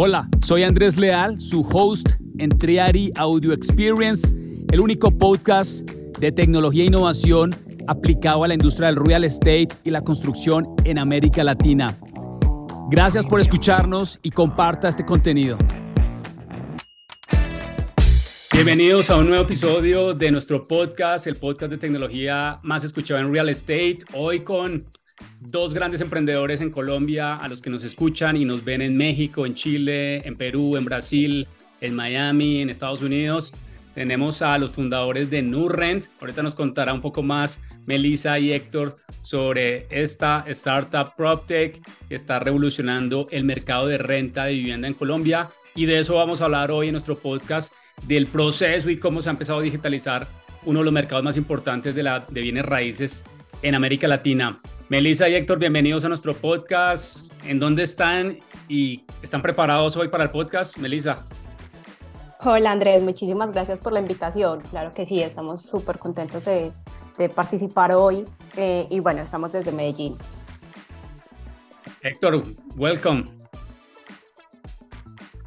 Hola, soy Andrés Leal, su host en Triari Audio Experience, el único podcast de tecnología e innovación aplicado a la industria del real estate y la construcción en América Latina. Gracias por escucharnos y comparta este contenido. Bienvenidos a un nuevo episodio de nuestro podcast, el podcast de tecnología más escuchado en real estate. Hoy con dos grandes emprendedores en Colombia a los que nos escuchan y nos ven en México, en Chile, en Perú, en Brasil, en Miami, en Estados Unidos. Tenemos a los fundadores de Nurrent. Ahorita nos contará un poco más Melissa y Héctor sobre esta startup PropTech que está revolucionando el mercado de renta de vivienda en Colombia. Y de eso vamos a hablar hoy en nuestro podcast, del proceso y cómo se ha empezado a digitalizar uno de los mercados más importantes de, la, de bienes raíces en América Latina. Melissa y Héctor, bienvenidos a nuestro podcast. ¿En dónde están y están preparados hoy para el podcast? Melissa. Hola Andrés, muchísimas gracias por la invitación. Claro que sí, estamos súper contentos de, participar hoy eh, y bueno, estamos desde Medellín. Héctor, welcome.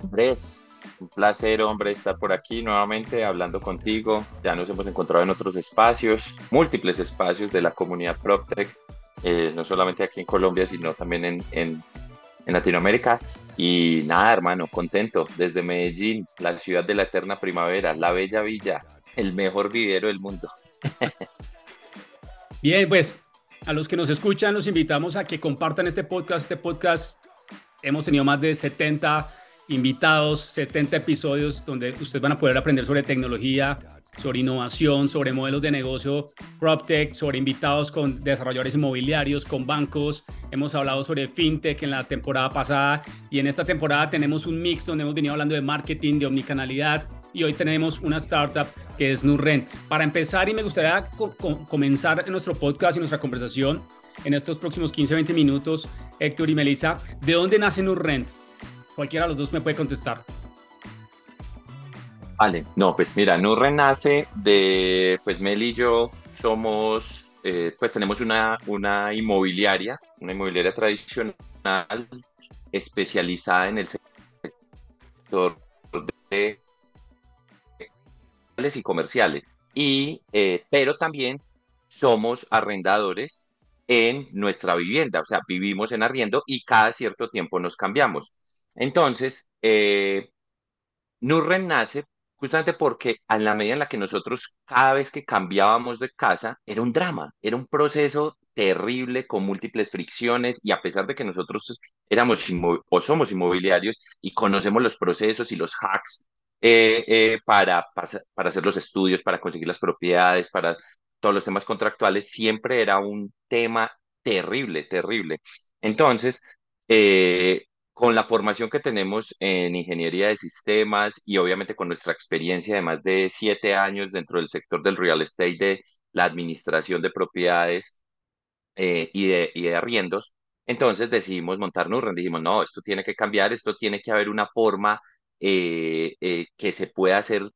Andrés, un placer, hombre, estar por aquí nuevamente hablando contigo. Ya nos hemos encontrado en otros espacios, múltiples espacios de la comunidad PropTech, eh, no solamente aquí en Colombia, sino también en, en, en Latinoamérica. Y nada, hermano, contento. Desde Medellín, la ciudad de la eterna primavera, la bella villa, el mejor vivero del mundo. Bien, pues a los que nos escuchan, los invitamos a que compartan este podcast. Este podcast hemos tenido más de 70 invitados, 70 episodios donde ustedes van a poder aprender sobre tecnología, sobre innovación, sobre modelos de negocio, PropTech, sobre invitados con desarrolladores inmobiliarios, con bancos. Hemos hablado sobre FinTech en la temporada pasada y en esta temporada tenemos un mix donde hemos venido hablando de marketing, de omnicanalidad y hoy tenemos una startup que es Nurrent. Para empezar, y me gustaría comenzar nuestro podcast y nuestra conversación en estos próximos 15-20 minutos, Héctor y Melissa, ¿de dónde nace Nurrent? Cualquiera de los dos me puede contestar. Vale, no, pues mira, no renace de, pues Mel y yo somos, eh, pues tenemos una, una inmobiliaria, una inmobiliaria tradicional especializada en el sector de y comerciales, y, eh, pero también somos arrendadores en nuestra vivienda, o sea, vivimos en arriendo y cada cierto tiempo nos cambiamos. Entonces, eh, Nurren nace justamente porque a la medida en la que nosotros cada vez que cambiábamos de casa era un drama, era un proceso terrible con múltiples fricciones y a pesar de que nosotros éramos o somos inmobiliarios y conocemos los procesos y los hacks eh, eh, para, para hacer los estudios, para conseguir las propiedades, para todos los temas contractuales, siempre era un tema terrible, terrible. Entonces, eh, con la formación que tenemos en ingeniería de sistemas y obviamente con nuestra experiencia de más de siete años dentro del sector del real estate, de la administración de propiedades eh, y, de, y de arriendos, entonces decidimos montar Nurren. Dijimos, no, esto tiene que cambiar, esto tiene que haber una forma eh, eh, que se pueda hacer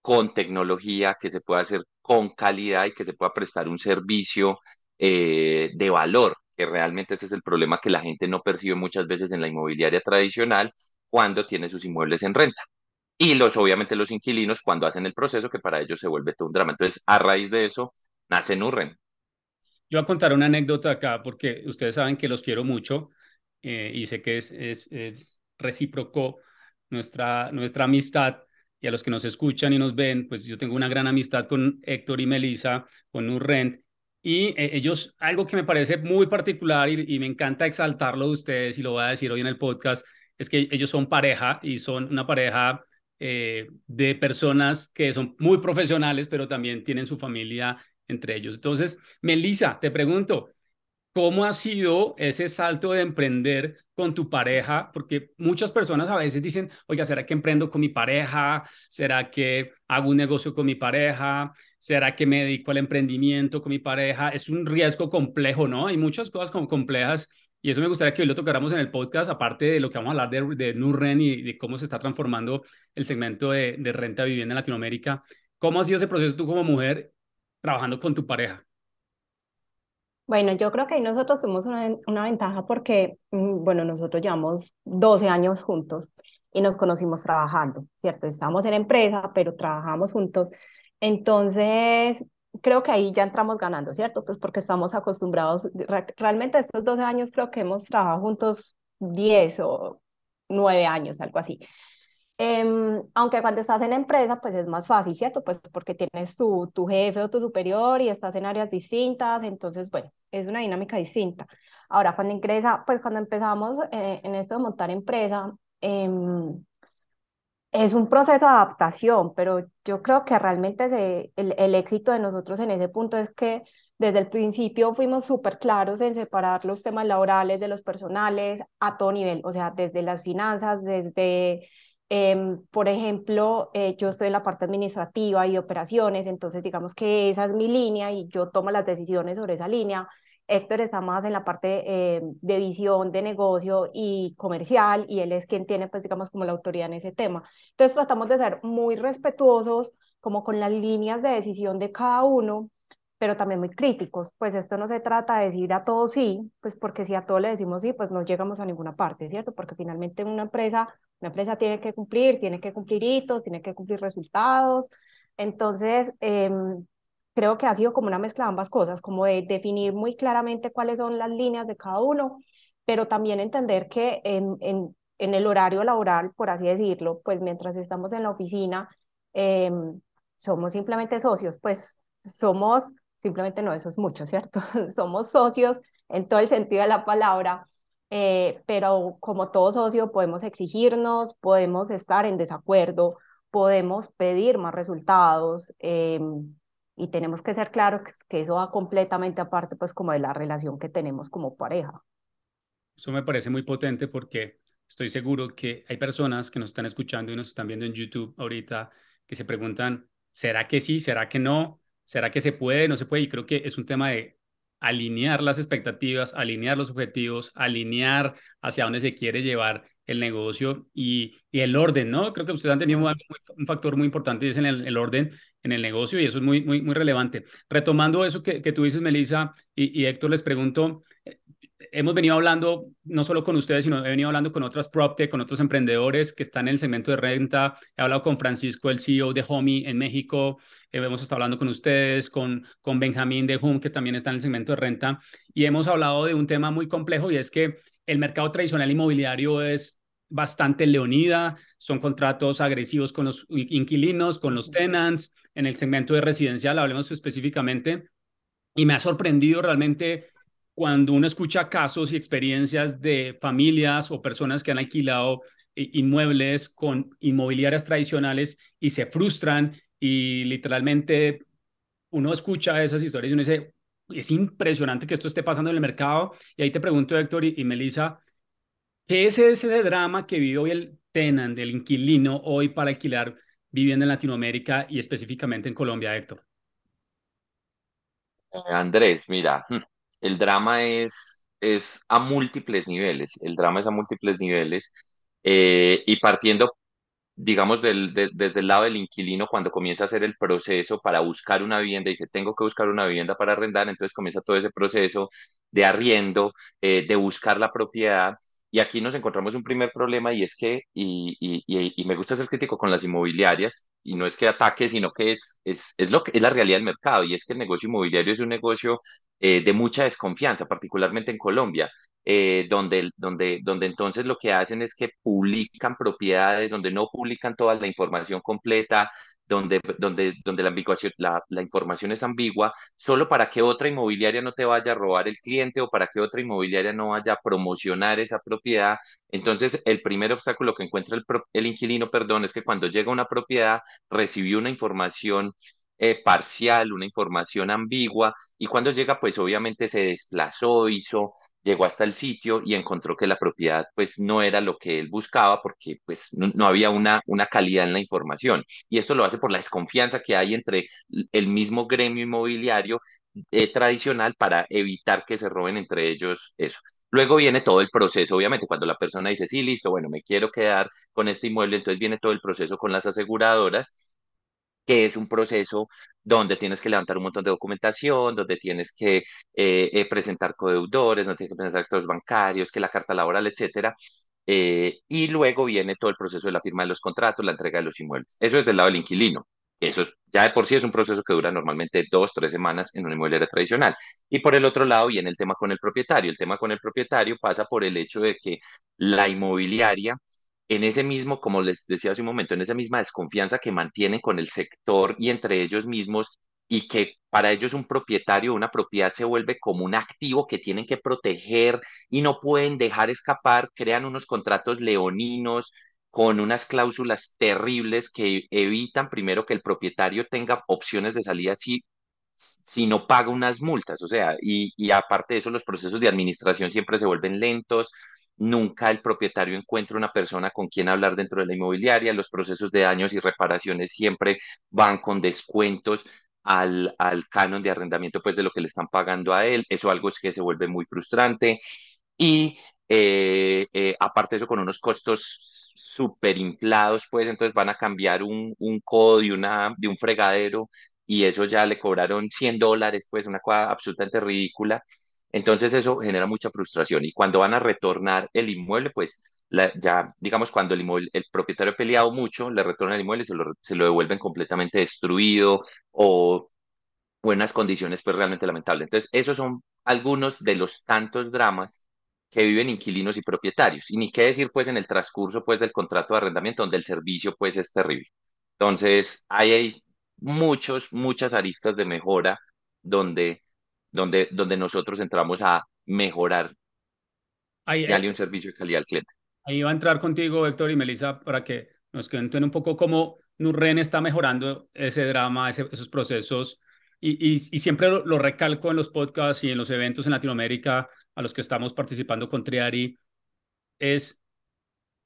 con tecnología, que se pueda hacer con calidad y que se pueda prestar un servicio de valor que realmente ese es el problema que la gente no percibe muchas veces en la inmobiliaria tradicional cuando tiene sus inmuebles en renta. Y los, obviamente, los inquilinos cuando hacen el proceso, que para ellos se vuelve todo un drama. Entonces, a raíz de eso, nace Nurren. Yo voy a contar una anécdota acá, porque ustedes saben que los quiero mucho eh, y sé que es, es, es, recíproco nuestra, nuestra amistad. Y a los que nos escuchan y nos ven, pues yo tengo una gran amistad con Héctor y Melissa, con Nurrent, y eh, ellos, algo que me parece muy particular y, me encanta exaltarlo de ustedes y lo voy a decir hoy en el podcast, es que ellos son pareja y son una pareja eh, de personas que son muy profesionales, pero también tienen su familia entre ellos. Entonces, Melissa, te pregunto, ¿Cómo ha sido ese salto de emprender con tu pareja? Porque muchas personas a veces dicen, oiga, ¿será que emprendo con mi pareja? ¿Será que hago un negocio con mi pareja? ¿Será que me dedico al emprendimiento con mi pareja? Es un riesgo complejo, ¿no? Hay muchas cosas como complejas y eso me gustaría que hoy lo tocáramos en el podcast, aparte de lo que vamos a hablar de, de Nurren y de cómo se está transformando el segmento de, de renta vivienda en Latinoamérica. ¿Cómo ha sido ese proceso tú como mujer trabajando con tu pareja? Bueno, yo creo que ahí nosotros tuvimos una, una ventaja porque, mm, bueno, nosotros llevamos 12 años juntos y nos conocimos trabajando, ¿cierto? Estábamos en empresa, pero trabajamos juntos. Entonces, creo que ahí ya entramos ganando, ¿cierto? Pues porque estamos acostumbrados, realmente estos 12 años creo que hemos trabajado juntos 10 o 9 años, algo así. Em, aunque cuando estás en empresa, pues es más fácil, ¿cierto? Pues porque tienes tu, tu jefe o tu superior y estás en áreas distintas, entonces, bueno, es una dinámica distinta. Ahora, cuando ingresa, pues cuando empezamos eh, en esto de montar empresa, em, es un proceso de adaptación, pero yo creo que realmente el, el éxito de nosotros en ese punto es que desde el principio fuimos súper claros en separar los temas laborales de los personales a todo nivel, o sea, desde las finanzas, desde, em, por ejemplo, eh, yo estoy en la parte administrativa y operaciones, entonces digamos que esa es mi línea y yo tomo las decisiones sobre esa línea. Héctor está más en la parte eh, de visión de negocio y comercial y él es quien tiene, pues digamos, como la autoridad en ese tema. Entonces tratamos de ser muy respetuosos como con las líneas de decisión de cada uno, pero también muy críticos. Pues esto no se trata de decir a todos sí, pues porque si a todos le decimos sí, pues no llegamos a ninguna parte, ¿cierto? Porque finalmente una empresa, una empresa tiene que cumplir, tiene que cumplir hitos, tiene que cumplir resultados. Entonces, eh, creo que ha sido como una mezcla de ambas cosas, como de definir muy claramente cuáles son las líneas de cada uno, pero también entender que en el horario laboral, por así decirlo, pues mientras estamos en la oficina, em, somos simplemente socios, pues somos, simplemente no, eso es mucho, ¿cierto? somos socios en todo el sentido de la palabra, eh, pero como todo socio podemos exigirnos, podemos estar en desacuerdo, podemos pedir más resultados. Eh, y tenemos que ser claros que eso va completamente aparte pues como de la relación que tenemos como pareja. Eso me parece muy potente porque estoy seguro que hay personas que nos están escuchando y nos están viendo en YouTube ahorita que se preguntan, ¿será que sí? ¿Será que no? ¿Será que se puede? ¿No se puede? Y creo que es un tema de alinear las expectativas, alinear los objetivos, alinear hacia dónde se quiere llevar el negocio y, y, el orden, ¿no? Creo que ustedes han tenido un factor muy importante y es en el, orden en el negocio y eso es muy, muy, muy relevante. Retomando eso que, que tú dices, Melissa y, y, Héctor, les pregunto, eh, hemos venido hablando no solo con ustedes, sino he venido hablando con otras PropTech, con otros emprendedores que están en el segmento de renta. He hablado con Francisco, el CEO de Homey en México. Eh, hemos estado hablando con ustedes, con, con Benjamín de Home, que también está en el segmento de renta. Y hemos hablado de un tema muy complejo y es que el mercado tradicional inmobiliario es bastante leonida, son contratos agresivos con los inquilinos, con los tenants, en el segmento de residencial, hablemos específicamente, y me ha sorprendido realmente cuando uno escucha casos y experiencias de familias o personas que han alquilado inmuebles con inmobiliarias tradicionales y se frustran y literalmente uno escucha esas historias y uno dice, es impresionante que esto esté pasando en el mercado. Y ahí te pregunto, Héctor y, Melissa, ¿qué es ese drama que vive hoy el tenant, el inquilino, hoy para alquilar viviendo en Latinoamérica y específicamente en Colombia, Héctor? Eh, Andrés, mira, hmm, el drama es, es a múltiples niveles, el drama es a múltiples niveles eh, y partiendo digamos, del, desde el lado del inquilino, cuando comienza a hacer el proceso para buscar una vivienda, y dice, tengo que buscar una vivienda para arrendar, entonces comienza todo ese proceso de arriendo, eh, de buscar la propiedad. Y aquí nos encontramos un primer problema y es que, y, y, y, me gusta ser crítico con las inmobiliarias, y no es que ataque, sino que es, es, es, lo que, es la realidad del mercado, y es que el negocio inmobiliario es un negocio eh, de mucha desconfianza, particularmente en Colombia. Eh, donde, donde, donde entonces lo que hacen es que publican propiedades, donde no publican toda la información completa, donde, donde, donde la, la, información es ambigua, solo para que otra inmobiliaria no te vaya a robar el cliente o para que otra inmobiliaria no vaya a promocionar esa propiedad. Entonces, el primer obstáculo que encuentra el, el inquilino, perdón, es que cuando llega una propiedad, recibió una información eh, parcial, una información ambigua, y cuando llega, pues obviamente se desplazó, hizo, llegó hasta el sitio y encontró que la propiedad pues no era lo que él buscaba porque pues no, había una, una calidad en la información. Y esto lo hace por la desconfianza que hay entre el mismo gremio inmobiliario eh, tradicional para evitar que se roben entre ellos eso. Luego viene todo el proceso, obviamente, cuando la persona dice, sí, listo, bueno, me quiero quedar con este inmueble, entonces viene todo el proceso con las aseguradoras que es un proceso donde tienes que levantar un montón de documentación, donde tienes que eh, eh, presentar codeudores, donde tienes que presentar actos bancarios, que la carta laboral, etcétera. eh, y luego viene todo el proceso de la firma de los contratos, la entrega de los inmuebles. Eso es del lado del inquilino. Eso ya de por sí es un proceso que dura normalmente dos, tres semanas en una inmobiliaria tradicional. Y por el otro lado viene el tema con el propietario. El tema con el propietario pasa por el hecho de que la inmobiliaria, en ese mismo, como les decía hace un momento, en esa misma desconfianza que mantienen con el sector y entre ellos mismos, y que para ellos un propietario, una propiedad se vuelve como un activo que tienen que proteger y no pueden dejar escapar, crean unos contratos leoninos con unas cláusulas terribles que evitan primero que el propietario tenga opciones de salida si, si no paga unas multas. O sea, y, y aparte de eso, los procesos de administración siempre se vuelven lentos. Nunca el propietario encuentra una persona con quien hablar dentro de la inmobiliaria. Los procesos de daños y reparaciones siempre van con descuentos al, al canon de arrendamiento pues de lo que le están pagando a él. Eso algo es que se vuelve muy frustrante. Y eh, eh, aparte de eso, con unos costos súper inflados, pues entonces van a cambiar un, un codo de, una, de un fregadero y eso ya le cobraron 100 dólares, pues una cosa absolutamente ridícula. Entonces eso genera mucha frustración y cuando van a retornar el inmueble, pues ya, digamos, cuando el, inmueble, el propietario ha peleado mucho, le retornan el inmueble se lo, se lo devuelven completamente destruido o buenas condiciones, pues realmente lamentable. Entonces, esos son algunos de los tantos dramas que viven inquilinos y propietarios. Y ni qué decir, pues, en el transcurso, pues, del contrato de arrendamiento, donde el servicio, pues, es terrible. Entonces, ahí hay muchos, muchas aristas de mejora donde, donde, donde nosotros entramos a mejorar y darle un servicio de calidad al cliente. Ahí va a entrar contigo, Héctor y Melissa, para que nos cuenten un poco cómo Nurren está mejorando ese drama, esos procesos. Y, y, siempre lo, recalco en los podcasts y en los eventos en Latinoamérica a los que estamos participando con Triari, es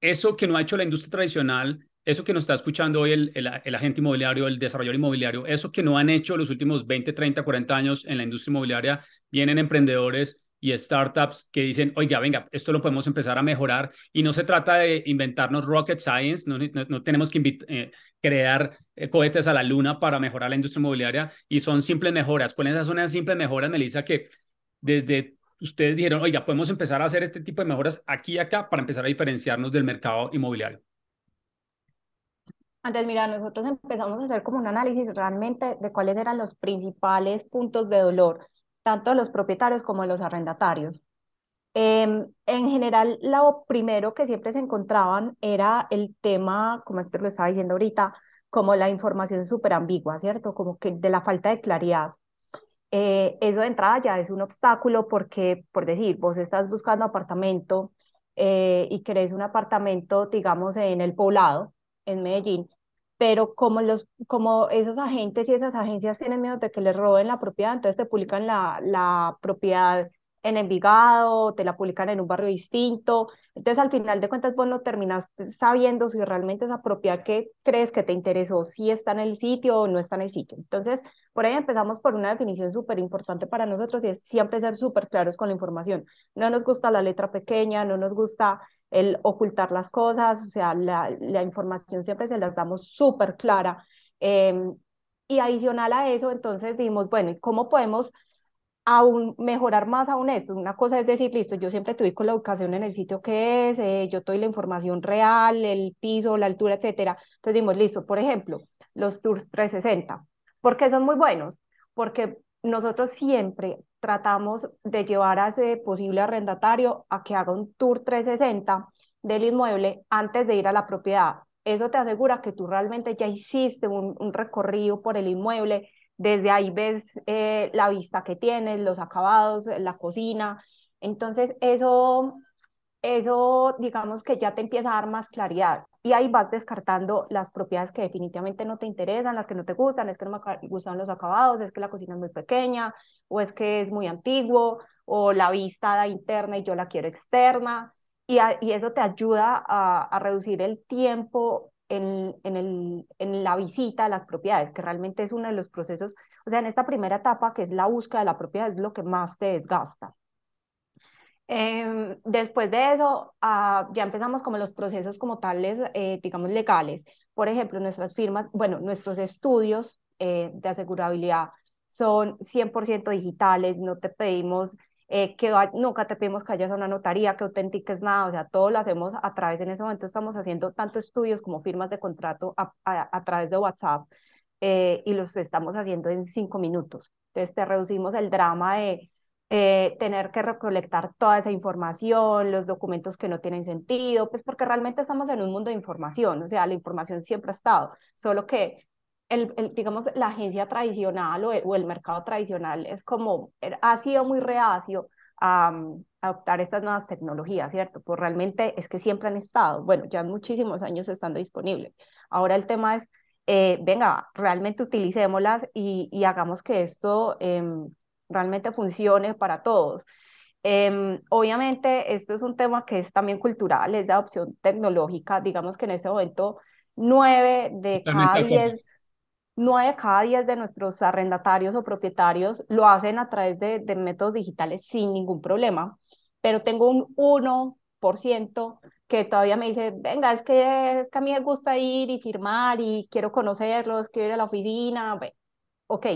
eso que no ha hecho la industria tradicional, eso que nos está escuchando hoy el, el, agente inmobiliario, el desarrollador inmobiliario, eso que no han hecho los últimos 20, 30, 40 años en la industria inmobiliaria, vienen emprendedores y startups que dicen, oiga, venga, esto lo podemos empezar a mejorar y no se trata de inventarnos rocket science, no, no, tenemos que eh, crear eh, cohetes a la luna para mejorar la industria inmobiliaria y son simples mejoras. ¿Cuáles son esas simples mejoras, Melissa, que desde ustedes dijeron, oiga, podemos empezar a hacer este tipo de mejoras aquí y acá para empezar a diferenciarnos del mercado inmobiliario? Andrés, mira, nosotros empezamos a hacer como un análisis realmente de cuáles eran los principales puntos de dolor tanto los propietarios como los arrendatarios. Em, en general, lo primero que siempre se encontraban era el tema, como esto lo estaba diciendo ahorita, como la información súper ambigua, ¿cierto? Como que de la falta de claridad. Eh, eso de entrada ya es un obstáculo porque, por decir, vos estás buscando apartamento eh, y querés un apartamento, digamos, en el poblado, en Medellín, pero como, los, como esos agentes y esas agencias tienen miedo de que les roben la propiedad, entonces te publican la, la propiedad en Envigado, te la publican en un barrio distinto. Entonces, al final de cuentas, vos no terminas sabiendo si realmente esa propiedad que crees que te interesó, si está en el sitio o no está en el sitio. Entonces, por ahí empezamos por una definición súper importante para nosotros y es siempre ser súper claros con la información. No nos gusta la letra pequeña, no nos gusta el ocultar las cosas, o sea, la, la información siempre se las damos súper clara. Em, y adicional a eso, entonces dimos, bueno, ¿y cómo podemos aún mejorar más aún esto? Una cosa es decir, listo, yo siempre te con la educación en el sitio que es, eh, yo doy la información real, el piso, la altura, etcétera. Entonces dimos, listo, por ejemplo, los tours 360. ¿Por qué son muy buenos? Porque nosotros siempre tratamos de llevar a ese posible arrendatario a que haga un tour 360 del inmueble antes de ir a la propiedad. Eso te asegura que tú realmente ya hiciste un, recorrido por el inmueble, desde ahí ves eh, la vista que tienes, los acabados, la cocina. Entonces, eso, eso digamos que ya te empieza a dar más claridad y ahí vas descartando las propiedades que definitivamente no te interesan, las que no te gustan, es que no me gustan los acabados, es que la cocina es muy pequeña, o es que es muy antiguo, o la vista da interna y yo la quiero externa, y, y eso te ayuda a, a reducir el tiempo en, en, el, en la visita a las propiedades, que realmente es uno de los procesos, o sea, en esta primera etapa, que es la búsqueda de la propiedad, es lo que más te desgasta. Em, después de eso, ah, ya empezamos como los procesos como tales, eh, digamos, legales. Por ejemplo, nuestras firmas, bueno, nuestros estudios eh, de asegurabilidad son 100% digitales, no te pedimos eh, que nunca te pedimos que vayas a una notaría, que autentiques nada, o sea, todo lo hacemos a través, en ese momento estamos haciendo tanto estudios como firmas de contrato a, a, través de WhatsApp eh, y los estamos haciendo en cinco minutos. Entonces te reducimos el drama de eh, tener que recolectar toda esa información, los documentos que no tienen sentido, pues porque realmente estamos en un mundo de información, o sea, la información siempre ha estado, solo que el, el, digamos, la agencia tradicional o el, o el, mercado tradicional es como, er, ha sido muy reacio a, adoptar estas nuevas tecnologías, ¿cierto? Pues realmente es que siempre han estado, bueno, ya muchísimos años estando disponibles. Ahora el tema es, eh, venga, realmente utilicémoslas y, y hagamos que esto eh, realmente funcione para todos. Eh, obviamente, esto es un tema que es también cultural, es de adopción tecnológica. Digamos que en ese momento, nueve de cada diez nueve de cada diez de nuestros arrendatarios o propietarios lo hacen a través de, métodos digitales sin ningún problema, pero tengo un 1% que todavía me dice, venga, es que, a mí me gusta ir y firmar y quiero conocerlos, quiero ir a la oficina, bueno, ok.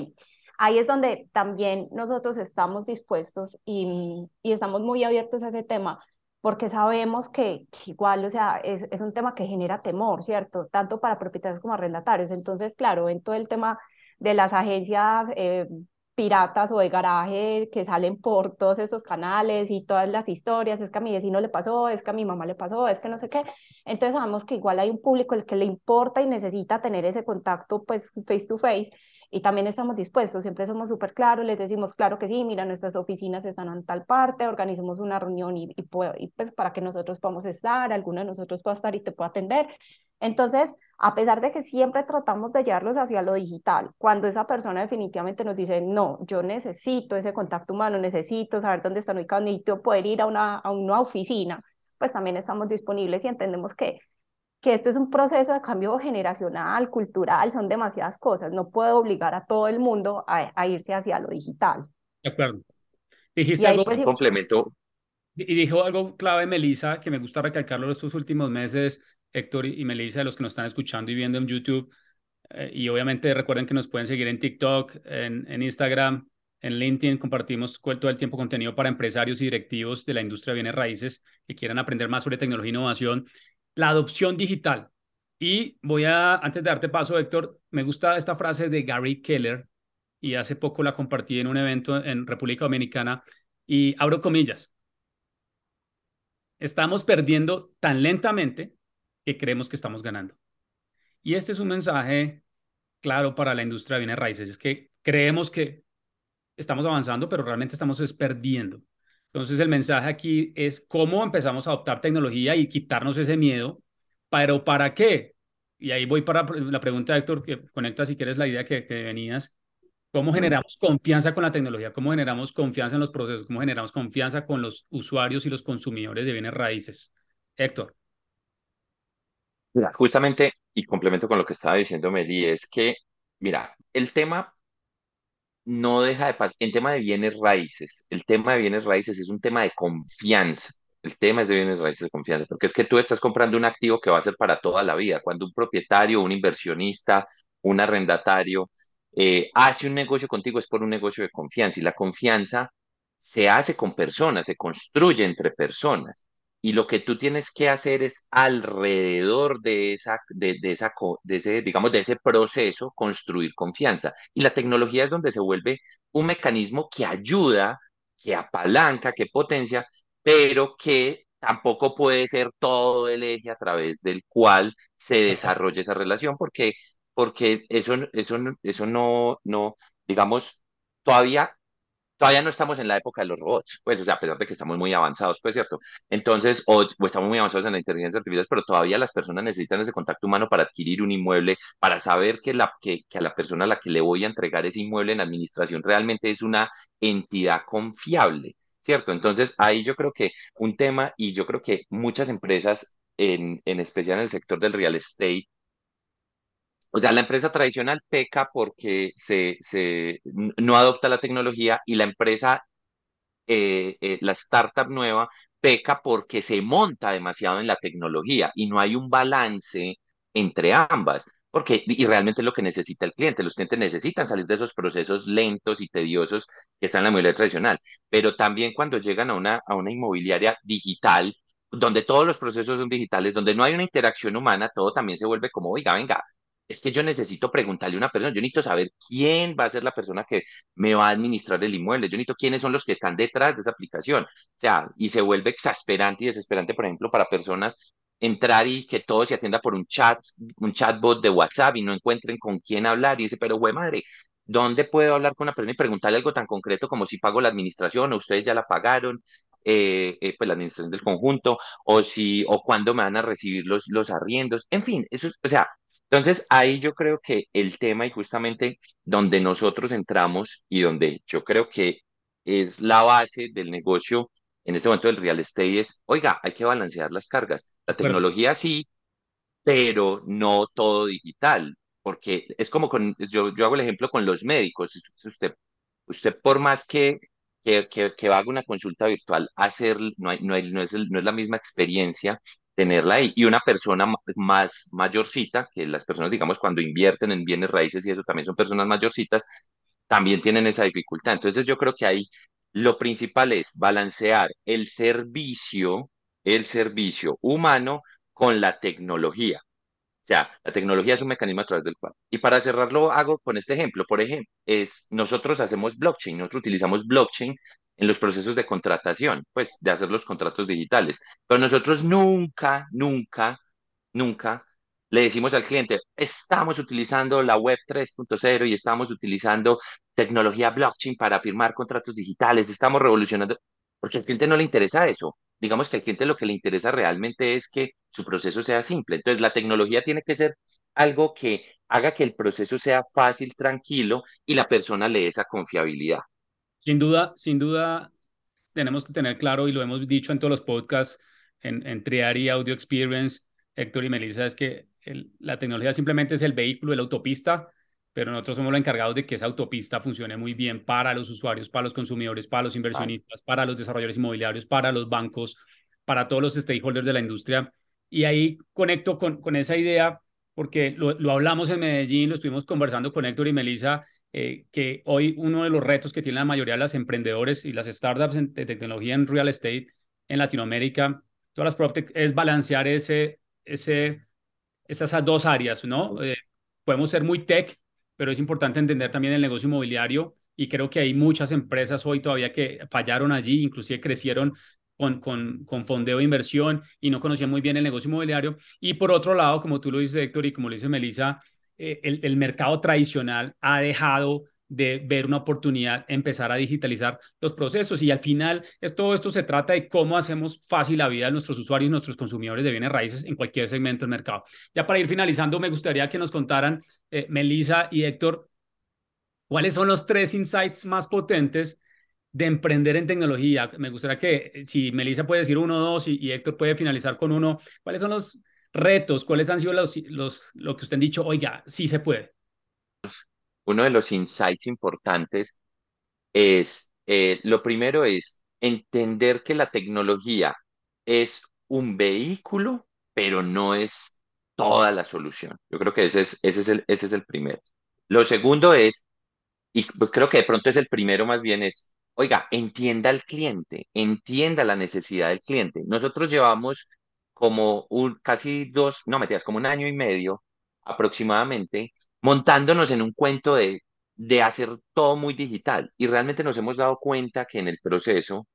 Ahí es donde también nosotros estamos dispuestos y estamos muy abiertos a ese tema, porque sabemos que, igual, o sea, es, es, un tema que genera temor, ¿cierto? Tanto para propietarios como arrendatarios. Entonces, claro, en todo el tema de las agencias eh, piratas o de garaje que salen por todos estos canales y todas las historias, es que a mi vecino le pasó, es que a mi mamá le pasó, es que no sé qué. Entonces sabemos que igual hay un público el que le importa y necesita tener ese contacto pues face to face y también estamos dispuestos, siempre somos súper claros, les decimos, claro que sí, mira, nuestras oficinas están en tal parte, organizamos una reunión y, y, y pues para que nosotros podamos estar, alguno de nosotros pueda estar y te pueda atender. Entonces, a pesar de que siempre tratamos de llevarlos hacia lo digital, cuando esa persona definitivamente nos dice, no, yo necesito ese contacto humano, necesito saber dónde están ubicados, necesito poder ir a una, a una oficina, pues también estamos disponibles y entendemos que que esto es un proceso de cambio generacional, cultural, son demasiadas cosas. No puedo obligar a todo el mundo a, irse hacia lo digital. De acuerdo. Dijiste algo, pues, complemento. Y dijo algo clave, Melissa, que me gusta recalcarlo estos últimos meses, Héctor y Melissa, de los que nos están escuchando y viendo en YouTube. Eh, y obviamente recuerden que nos pueden seguir en TikTok, en, en Instagram, en LinkedIn. Compartimos todo el tiempo contenido para empresarios y directivos de la industria de bienes raíces que quieran aprender más sobre tecnología e innovación la adopción digital. Y voy a, antes de darte paso, Héctor, me gusta esta frase de Gary Keller y hace poco la compartí en un evento en República Dominicana y abro comillas. Estamos perdiendo tan lentamente que creemos que estamos ganando. Y este es un mensaje claro para la industria de bienes raíces, es que creemos que estamos avanzando, pero realmente estamos perdiendo. Entonces el mensaje aquí es cómo empezamos a adoptar tecnología y quitarnos ese miedo, pero ¿para qué? Y ahí voy para la pregunta, Héctor, que conecta si quieres la idea que, que venías. ¿Cómo generamos confianza con la tecnología? ¿Cómo generamos confianza en los procesos? ¿Cómo generamos confianza con los usuarios y los consumidores de bienes raíces? Héctor. Mira, justamente, y complemento con lo que estaba diciendo Meli, es que, mira, el tema no deja de pasar. En tema de bienes raíces, el tema de bienes raíces es un tema de confianza. El tema es de bienes raíces de confianza, porque es que tú estás comprando un activo que va a ser para toda la vida. Cuando un propietario, un inversionista, un arrendatario eh, hace un negocio contigo es por un negocio de confianza y la confianza se hace con personas, se construye entre personas y lo que tú tienes que hacer es alrededor de esa, de, esa, de ese, digamos, de ese proceso construir confianza. Y la tecnología es donde se vuelve un mecanismo que ayuda, que apalanca, que potencia, pero que tampoco puede ser todo el eje a través del cual se desarrolla esa relación, porque, porque eso, eso, eso no, no, digamos, todavía todavía no estamos en la época de los robots, pues, o sea, a pesar de que estamos muy avanzados, pues, ¿cierto? Entonces, o, estamos muy avanzados en la inteligencia artificial, pero todavía las personas necesitan ese contacto humano para adquirir un inmueble, para saber que, la, que, a la persona a la que le voy a entregar ese inmueble en administración realmente es una entidad confiable, ¿cierto? Entonces, ahí yo creo que un tema, y yo creo que muchas empresas, en, en especial en el sector del real estate, o sea, la empresa tradicional peca porque se, se, no adopta la tecnología y la empresa, eh, eh, la startup nueva, peca porque se monta demasiado en la tecnología y no hay un balance entre ambas. porque y realmente es lo que necesita el cliente. Los clientes necesitan salir de esos procesos lentos y tediosos que están en la movilidad tradicional, pero también cuando llegan a una, a una inmobiliaria digital, donde todos los procesos son digitales, donde no hay una interacción humana, todo también se vuelve como, oiga, venga, es que yo necesito preguntarle a una persona, yo necesito saber quién va a ser la persona que me va a administrar el inmueble, yo necesito quiénes son los que están detrás de esa aplicación. O sea, y se vuelve exasperante y desesperante, por ejemplo, para personas entrar y que todo se atienda por un chat, un chatbot de WhatsApp y no encuentren con quién hablar y dice, pero güey madre, ¿dónde puedo hablar con una persona y preguntarle algo tan concreto como si pago la administración o ustedes ya la pagaron? Eh, eh, pues la administración del conjunto o si o cuándo me van a recibir los, los arriendos, en fin, eso es, o sea, entonces ahí yo creo que el tema y justamente donde nosotros entramos y donde yo creo que es la base del negocio en este momento del real estate es, oiga, hay que balancear las cargas. La tecnología sí, pero no todo digital, porque es como con, yo, yo hago el ejemplo con los médicos. Usted, usted por más que, que, que, haga una consulta virtual, hacer, no, no, es, no es la misma experiencia tenerla ahí. Y una persona más mayorcita, que las personas, digamos, cuando invierten en bienes raíces y eso también son personas mayorcitas, también tienen esa dificultad. Entonces yo creo que ahí lo principal es balancear el servicio, el servicio humano con la tecnología. O sea, la tecnología es un mecanismo a través del cual. Y para cerrarlo hago con este ejemplo. Por ejemplo, es nosotros hacemos blockchain, nosotros utilizamos blockchain en los procesos de contratación, pues de hacer los contratos digitales. Pero nosotros nunca, nunca, nunca le decimos al cliente, estamos utilizando la web 3.0 y estamos utilizando tecnología blockchain para firmar contratos digitales, estamos revolucionando, porque al cliente no le interesa eso. Digamos que al cliente lo que le interesa realmente es que su proceso sea simple. Entonces, la tecnología tiene que ser algo que haga que el proceso sea fácil, tranquilo y la persona le dé esa confiabilidad. Sin duda, sin duda, tenemos que tener claro, y lo hemos dicho en todos los podcasts, en, en Triari Audio Experience, Héctor y Melissa, es que la tecnología simplemente es el vehículo, la autopista, pero nosotros somos los encargados de que esa autopista funcione muy bien para los usuarios, para los consumidores, para los inversionistas, para los desarrolladores inmobiliarios, para los bancos, para todos los stakeholders de la industria. Y ahí conecto con, esa idea, porque lo, lo hablamos en Medellín, lo estuvimos conversando con Héctor y Melissa, eh, que hoy uno de los retos que tiene la mayoría de las emprendedores y las startups de tecnología en real estate en Latinoamérica, todas las PropTech, es balancear ese, ese esas dos áreas, ¿no? Eh, podemos ser muy tech, pero es importante entender también el negocio inmobiliario y creo que hay muchas empresas hoy todavía que fallaron allí, inclusive crecieron con, con, con fondeo de inversión y no conocían muy bien el negocio inmobiliario. Y por otro lado, como tú lo dices, Héctor, y como lo dice Melissa, eh, el, mercado tradicional ha dejado de ver una oportunidad, empezar a digitalizar los procesos y al final es, todo esto se trata de cómo hacemos fácil la vida de nuestros usuarios nuestros consumidores de bienes raíces en cualquier segmento del mercado. Ya para ir finalizando, me gustaría que nos contaran, eh, Melissa y Héctor, cuáles son los tres insights más potentes de emprender en tecnología. Me gustaría que eh, si Melissa puede decir uno o dos y, y, Héctor puede finalizar con uno, ¿cuáles son los retos? ¿Cuáles han sido los, los, lo que usted han dicho, oiga, sí se puede? uno de los insights importantes es, eh, lo primero es entender que la tecnología es un vehículo, pero no es toda la solución. Yo creo que ese es, ese es, el, ese es el primero. Lo segundo es, y creo que de pronto es el primero más bien, es, oiga, entienda al cliente, entienda la necesidad del cliente. Nosotros llevamos como un, casi dos, no metías, como un año y medio aproximadamente montándonos en un cuento de, de hacer todo muy digital. Y realmente nos hemos dado cuenta que en el proceso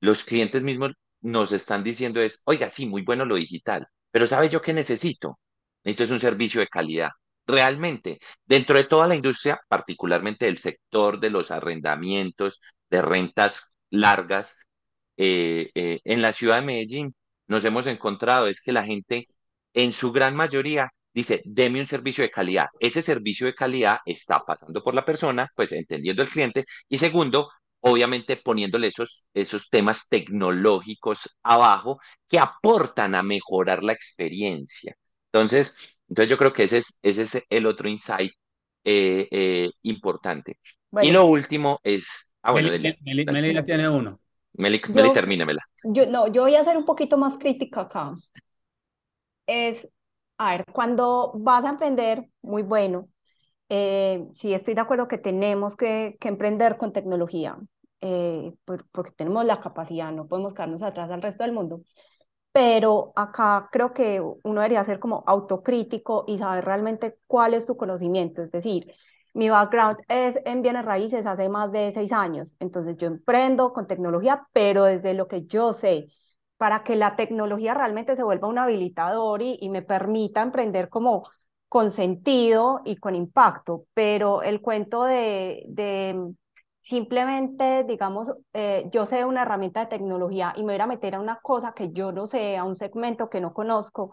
los clientes mismos nos están diciendo es, oiga, sí, muy bueno lo digital, pero ¿sabe yo qué necesito? Necesito un servicio de calidad. Realmente, dentro de toda la industria, particularmente del sector de los arrendamientos, de rentas largas, eh, eh, en la ciudad de Medellín, nos hemos encontrado es que la gente, en su gran mayoría, dice, deme un servicio de calidad. Ese servicio de calidad está pasando por la persona, pues entendiendo el cliente. Y segundo, obviamente poniéndole esos, esos temas tecnológicos abajo que aportan a mejorar la experiencia. Entonces, entonces yo creo que ese es, ese es el otro insight eh, eh, importante. y lo último es... Ah, bueno, Meli, tiene uno. Meli, termínemela. Yo, no, yo voy a ser un poquito más crítica acá. Es A ver, cuando vas a emprender, muy bueno. Eh, sí, estoy de acuerdo que tenemos que, que emprender con tecnología, eh, porque tenemos la capacidad, no podemos quedarnos atrás al resto del mundo. Pero acá creo que uno debería ser como autocrítico y saber realmente cuál es tu conocimiento. Es decir, mi background es en bienes raíces hace más de seis años, entonces yo emprendo con tecnología, pero desde lo que yo sé, para que la tecnología realmente se vuelva un habilitador y, me permita emprender como con sentido y con impacto. Pero el cuento de, de simplemente, digamos, eh, yo sé una herramienta de tecnología y me voy a meter a una cosa que yo no sé, a un segmento que no conozco,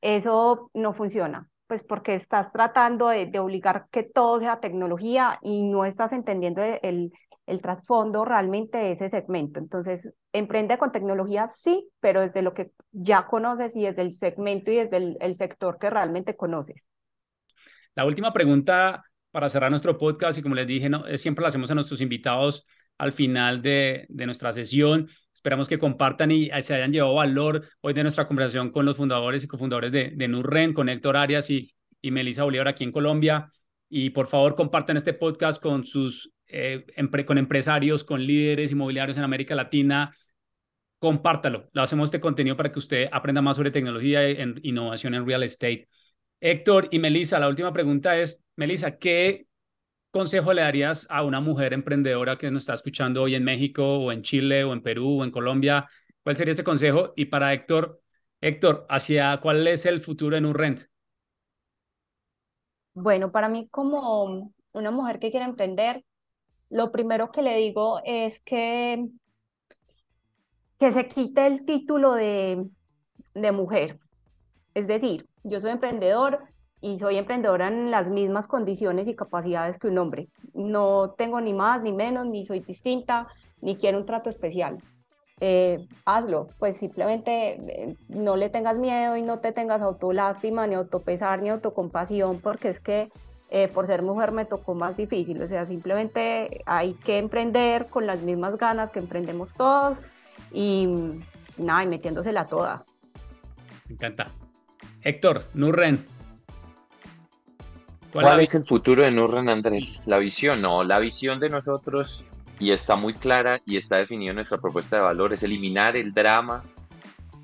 eso no funciona pues porque estás tratando de, obligar que todo sea tecnología y no estás entendiendo el, el trasfondo realmente de ese segmento. Entonces, emprende con tecnología, sí, pero desde lo que ya conoces y desde el segmento y desde el, sector que realmente conoces. La última pregunta para cerrar nuestro podcast y como les dije, no, siempre lo hacemos a nuestros invitados al final de, de, nuestra sesión. Esperamos que compartan y se hayan llevado valor hoy de nuestra conversación con los fundadores y cofundadores de, de Nurren, con Héctor Arias y, y Melissa Bolívar aquí en Colombia. Y por favor, compartan este podcast con sus eh, con empresarios, con líderes inmobiliarios en América Latina. Compártalo. Lo hacemos este contenido para que usted aprenda más sobre tecnología e innovación en real estate. Héctor y Melissa, la última pregunta es, Melissa, ¿qué consejo le darías a una mujer emprendedora que nos está escuchando hoy en México o en Chile o en Perú o en Colombia? ¿Cuál sería ese consejo? Y para Héctor, Héctor, ¿hacia cuál es el futuro en un rent? Bueno, para mí como una mujer que quiere emprender, lo primero que le digo es que, que se quite el título de, de mujer. Es decir, yo soy emprendedor, y soy emprendedora en las mismas condiciones y capacidades que un hombre. No tengo ni más ni menos, ni soy distinta, ni quiero un trato especial. Eh, hazlo, pues simplemente eh, no le tengas miedo y no te tengas autolástima, ni autopesar, ni autocompasión, porque es que eh, por ser mujer me tocó más difícil. O sea, simplemente hay que emprender con las mismas ganas que emprendemos todos y nada, y metiéndosela toda. Me encanta. Héctor, Nurren, ¿Cuál, es el futuro de Nurren Andrés? La visión, no, la visión de nosotros, y está muy clara y está definida nuestra propuesta de valor, es eliminar el drama,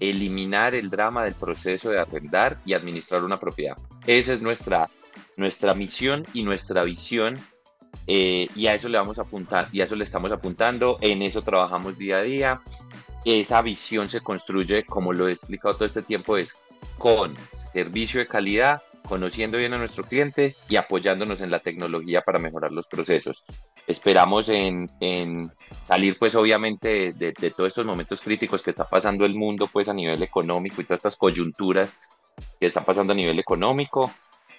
eliminar el drama del proceso de arrendar y administrar una propiedad. Esa es nuestra, nuestra misión y nuestra visión, eh, y a eso le vamos a apuntar, y a eso le estamos apuntando, en eso trabajamos día a día. Esa visión se construye, como lo he explicado todo este tiempo, es con servicio de calidad, conociendo bien a nuestro cliente y apoyándonos en la tecnología para mejorar los procesos. Esperamos en, salir pues obviamente de, todos estos momentos críticos que está pasando el mundo pues a nivel económico y todas estas coyunturas que están pasando a nivel económico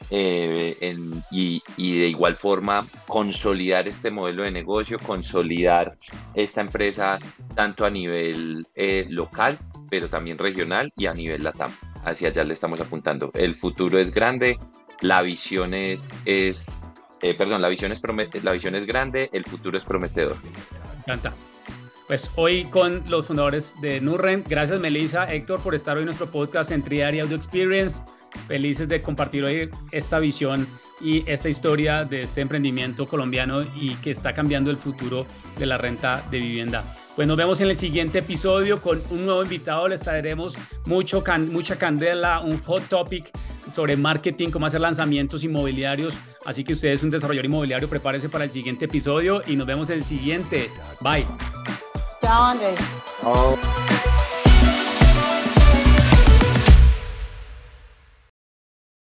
eh, y, de igual forma consolidar este modelo de negocio, consolidar esta empresa tanto a nivel eh, local pero también regional y a nivel LATAM hacia allá le estamos apuntando. El futuro es grande, la visión es, es eh, perdón, la visión es, la visión es grande, el futuro es prometedor. Me encanta. Pues hoy con los fundadores de Nurren, gracias Melissa, Héctor por estar hoy en nuestro podcast en Triari Audio Experience. Felices de compartir hoy esta visión y esta historia de este emprendimiento colombiano y que está cambiando el futuro de la renta de vivienda. Pues nos vemos en el siguiente episodio con un nuevo invitado. Les traeremos mucho mucha candela, un hot topic sobre marketing, cómo hacer lanzamientos inmobiliarios. Así que usted es un desarrollador inmobiliario, prepárese para el siguiente episodio y nos vemos en el siguiente. Bye. Chao, Andrés.